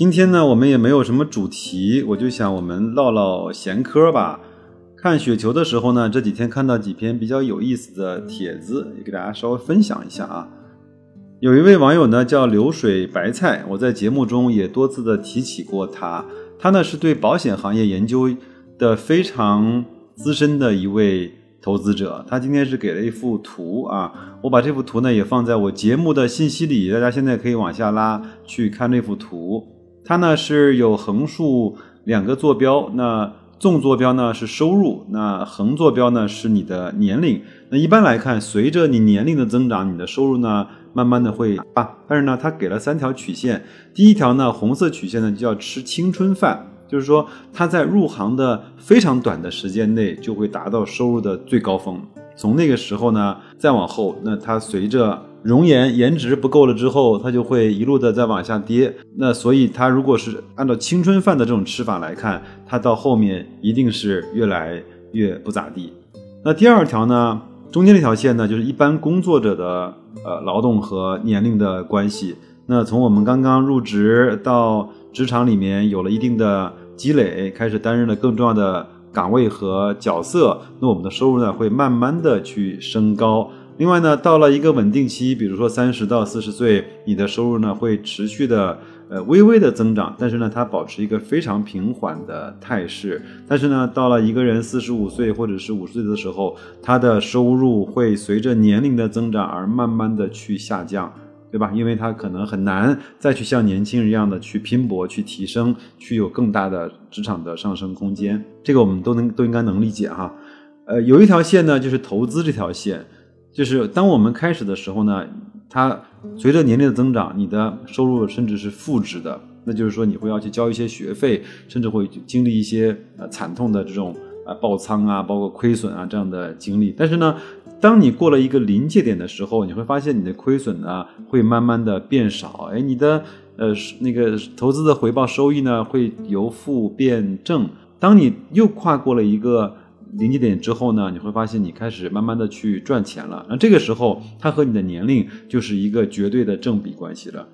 今天呢，我们也没有什么主题，我就想我们唠唠闲嗑吧。看雪球的时候呢，这几天看到几篇比较有意思的帖子，也给大家稍微分享一下啊。有一位网友呢叫流水白菜，我在节目中也多次的提起过他。他呢是对保险行业研究的非常资深的一位投资者。他今天是给了一幅图啊，我把这幅图呢也放在我节目的信息里，大家现在可以往下拉去看这幅图。它呢是有横竖两个坐标，那。纵坐标呢是收入，那横坐标呢是你的年龄。那一般来看，随着你年龄的增长，你的收入呢慢慢的会啊。但是呢，它给了三条曲线，第一条呢红色曲线呢就叫吃青春饭，就是说他在入行的非常短的时间内就会达到收入的最高峰。从那个时候呢再往后，那它随着容颜颜值不够了之后，它就会一路的再往下跌。那所以它如果是按照青春饭的这种吃法来看，它到后面一定是越来越不咋地。那第二条呢，中间这条线呢，就是一般工作者的呃劳动和年龄的关系。那从我们刚刚入职到职场里面有了一定的积累，开始担任了更重要的岗位和角色，那我们的收入呢会慢慢的去升高。另外呢，到了一个稳定期，比如说三十到四十岁，你的收入呢会持续的呃微微的增长，但是呢它保持一个非常平缓的态势。但是呢，到了一个人四十五岁或者是五十岁的时候，他的收入会随着年龄的增长而慢慢的去下降，对吧？因为他可能很难再去像年轻人一样的去拼搏、去提升、去有更大的职场的上升空间。这个我们都能都应该能理解哈。呃，有一条线呢，就是投资这条线。就是当我们开始的时候呢，它随着年龄的增长，你的收入甚至是负值的，那就是说你会要去交一些学费，甚至会经历一些呃惨痛的这种呃爆仓啊，包括亏损啊这样的经历。但是呢，当你过了一个临界点的时候，你会发现你的亏损呢会慢慢的变少，哎，你的呃那个投资的回报收益呢会由负变正。当你又跨过了一个。临界点之后呢，你会发现你开始慢慢的去赚钱了。那这个时候，它和你的年龄就是一个绝对的正比关系了。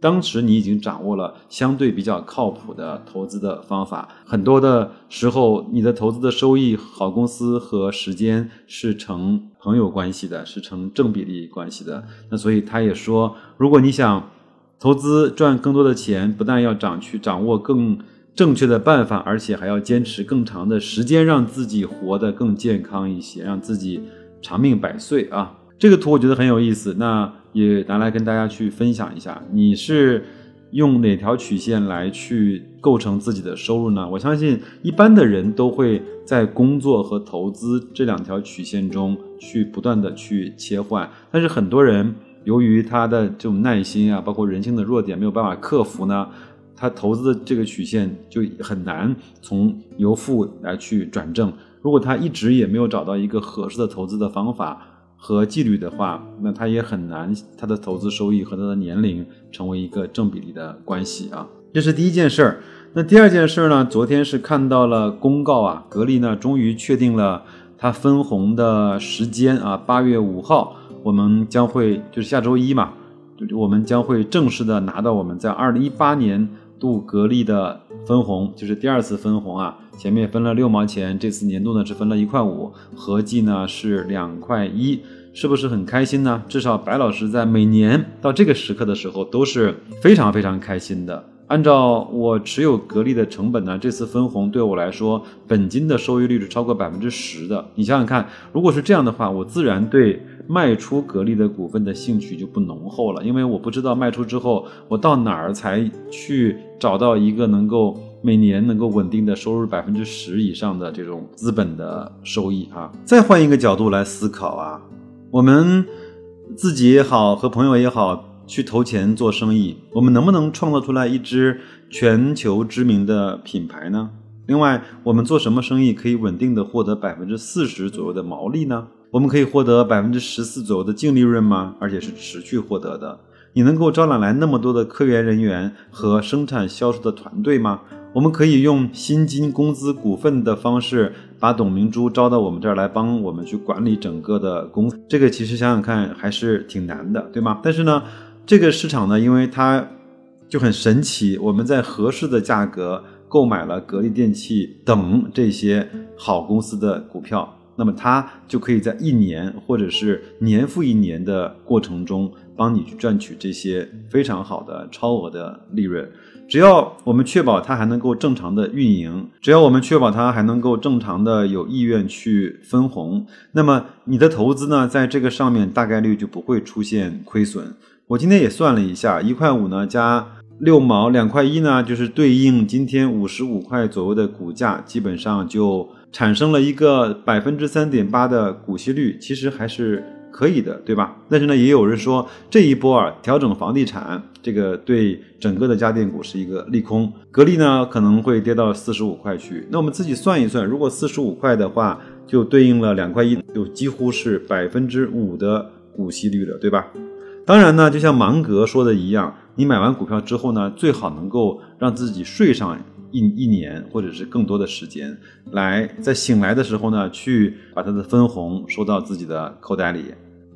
当时你已经掌握了相对比较靠谱的投资的方法，很多的时候，你的投资的收益，好公司和时间是成朋友关系的，是成正比例关系的。那所以他也说，如果你想投资赚更多的钱，不但要掌去掌握更。正确的办法，而且还要坚持更长的时间，让自己活得更健康一些，让自己长命百岁啊！这个图我觉得很有意思，那也拿来跟大家去分享一下。你是用哪条曲线来去构成自己的收入呢？我相信一般的人都会在工作和投资这两条曲线中去不断的去切换，但是很多人由于他的这种耐心啊，包括人性的弱点没有办法克服呢。他投资的这个曲线就很难从由负来去转正。如果他一直也没有找到一个合适的投资的方法和纪律的话，那他也很难他的投资收益和他的年龄成为一个正比例的关系啊。这是第一件事儿。那第二件事儿呢？昨天是看到了公告啊，格力呢终于确定了它分红的时间啊，八月五号我们将会就是下周一嘛，我们将会正式的拿到我们在二零一八年。度格力的分红就是第二次分红啊，前面分了六毛钱，这次年度呢是分了一块五，合计呢是两块一，是不是很开心呢？至少白老师在每年到这个时刻的时候都是非常非常开心的。按照我持有格力的成本呢，这次分红对我来说，本金的收益率是超过百分之十的。你想想看，如果是这样的话，我自然对。卖出格力的股份的兴趣就不浓厚了，因为我不知道卖出之后我到哪儿才去找到一个能够每年能够稳定的收入百分之十以上的这种资本的收益啊。再换一个角度来思考啊，我们自己也好，和朋友也好，去投钱做生意，我们能不能创造出来一支全球知名的品牌呢？另外，我们做什么生意可以稳定的获得百分之四十左右的毛利呢？我们可以获得百分之十四左右的净利润吗？而且是持续获得的。你能够招揽来那么多的科研人员和生产销售的团队吗？我们可以用薪金、工资、股份的方式把董明珠招到我们这儿来，帮我们去管理整个的公司。这个其实想想看还是挺难的，对吗？但是呢，这个市场呢，因为它就很神奇，我们在合适的价格购买了格力电器等这些好公司的股票，那么它就可以在一年或者是年复一年的过程中，帮你去赚取这些非常好的超额的利润。只要我们确保它还能够正常的运营，只要我们确保它还能够正常的有意愿去分红，那么你的投资呢，在这个上面大概率就不会出现亏损。我今天也算了一下，一块五呢加六毛，两块一呢，就是对应今天五十五块左右的股价，基本上就产生了一个百分之三点八的股息率，其实还是。可以的，对吧？但是呢，也有人说这一波啊调整房地产，这个对整个的家电股是一个利空。格力呢可能会跌到四十五块去。那我们自己算一算，如果四十五块的话，就对应了两块一，就几乎是百分之五的股息率了，对吧？当然呢，就像芒格说的一样，你买完股票之后呢，最好能够让自己睡上。一一年或者是更多的时间，来在醒来的时候呢，去把它的分红收到自己的口袋里。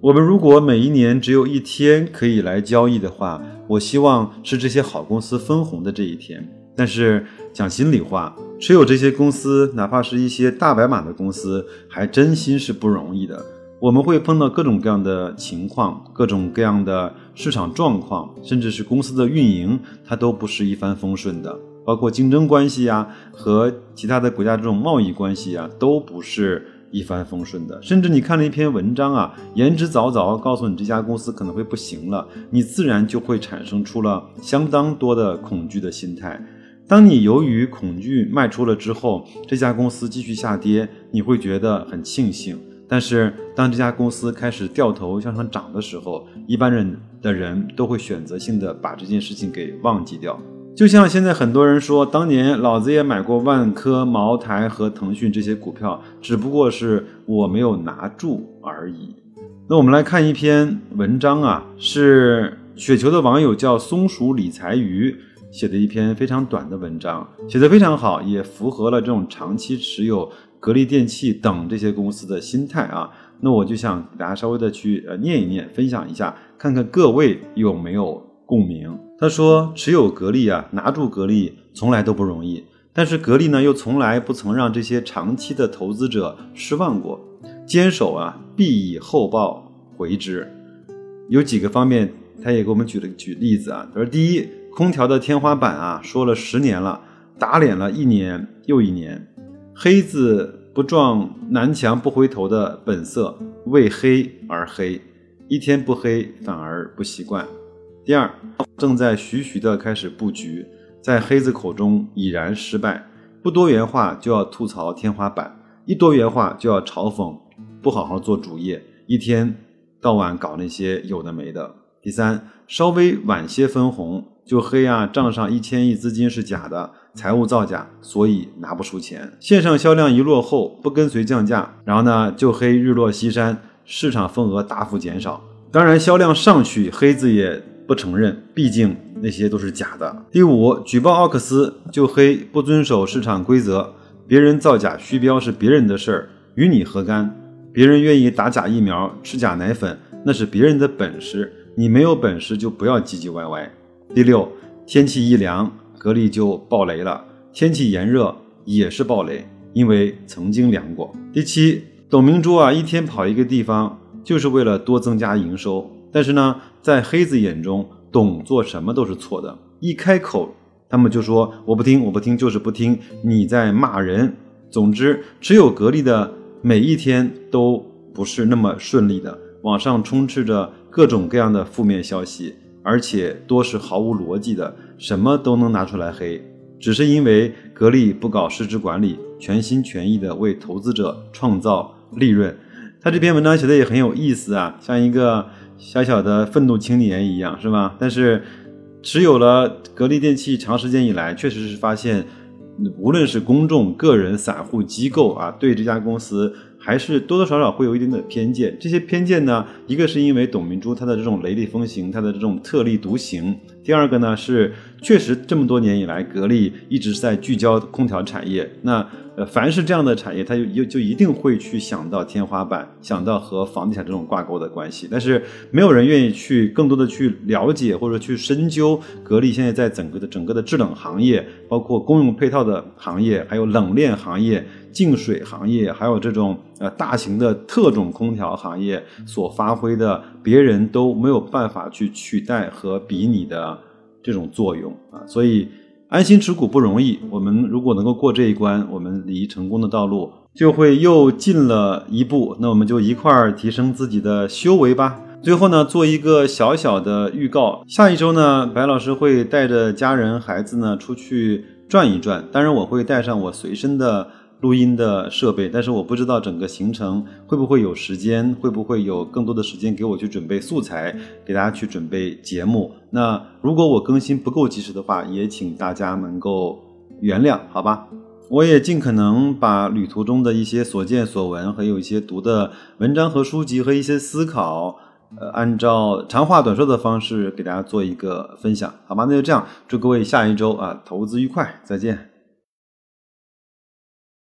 我们如果每一年只有一天可以来交易的话，我希望是这些好公司分红的这一天。但是讲心里话，持有这些公司，哪怕是一些大白马的公司，还真心是不容易的。我们会碰到各种各样的情况，各种各样的市场状况，甚至是公司的运营，它都不是一帆风顺的。包括竞争关系呀，和其他的国家这种贸易关系啊，都不是一帆风顺的。甚至你看了一篇文章啊，言之凿凿告诉你这家公司可能会不行了，你自然就会产生出了相当多的恐惧的心态。当你由于恐惧卖出了之后，这家公司继续下跌，你会觉得很庆幸。但是当这家公司开始掉头向上涨的时候，一般人的人都会选择性的把这件事情给忘记掉。就像现在很多人说，当年老子也买过万科、茅台和腾讯这些股票，只不过是我没有拿住而已。那我们来看一篇文章啊，是雪球的网友叫松鼠理财鱼写的一篇非常短的文章，写的非常好，也符合了这种长期持有格力电器等这些公司的心态啊。那我就想给大家稍微的去呃念一念，分享一下，看看各位有没有共鸣。他说：“持有格力啊，拿住格力从来都不容易。但是格力呢，又从来不曾让这些长期的投资者失望过。坚守啊，必以厚报回之。有几个方面，他也给我们举了举例子啊。他说：第一，空调的天花板啊，说了十年了，打脸了一年又一年。黑子不撞南墙不回头的本色，为黑而黑，一天不黑反而不习惯。”第二，正在徐徐的开始布局，在黑子口中已然失败，不多元化就要吐槽天花板，一多元化就要嘲讽不好好做主业，一天到晚搞那些有的没的。第三，稍微晚些分红就黑啊，账上一千亿资金是假的，财务造假，所以拿不出钱。线上销量一落后，不跟随降价，然后呢就黑日落西山，市场份额大幅减少。当然销量上去，黑子也。不承认，毕竟那些都是假的。第五，举报奥克斯就黑，不遵守市场规则，别人造假虚标是别人的事儿，与你何干？别人愿意打假疫苗、吃假奶粉，那是别人的本事，你没有本事就不要唧唧歪歪。第六，天气一凉，格力就爆雷了；天气炎热也是爆雷，因为曾经凉过。第七，董明珠啊，一天跑一个地方，就是为了多增加营收。但是呢，在黑子眼中，董做什么都是错的。一开口，他们就说我不听，我不听，就是不听。你在骂人。总之，持有格力的每一天都不是那么顺利的。网上充斥着各种各样的负面消息，而且多是毫无逻辑的，什么都能拿出来黑。只是因为格力不搞市值管理，全心全意的为投资者创造利润。他这篇文章写的也很有意思啊，像一个。小小的愤怒青年一样，是吧？但是持有了格力电器长时间以来，确实是发现无论是公众、个人、散户、机构啊，对这家公司还是多多少少会有一点点偏见。这些偏见呢，一个是因为董明珠她的这种雷厉风行，她的这种特立独行；第二个呢是确实这么多年以来，格力一直在聚焦空调产业。那呃，凡是这样的产业，它就就一定会去想到天花板，想到和房地产这种挂钩的关系。但是没有人愿意去更多的去了解或者去深究格力现在在整个的整个的制冷行业，包括公用配套的行业，还有冷链行业、净水行业，还有这种呃大型的特种空调行业所发挥的别人都没有办法去取代和比拟的这种作用啊，所以。安心持股不容易，我们如果能够过这一关，我们离成功的道路就会又近了一步。那我们就一块儿提升自己的修为吧。最后呢，做一个小小的预告，下一周呢，白老师会带着家人孩子呢出去转一转，当然我会带上我随身的。录音的设备，但是我不知道整个行程会不会有时间，会不会有更多的时间给我去准备素材，给大家去准备节目。那如果我更新不够及时的话，也请大家能够原谅，好吧？我也尽可能把旅途中的一些所见所闻，还有一些读的文章和书籍和一些思考，呃，按照长话短说的方式给大家做一个分享，好吧？那就这样，祝各位下一周啊投资愉快，再见。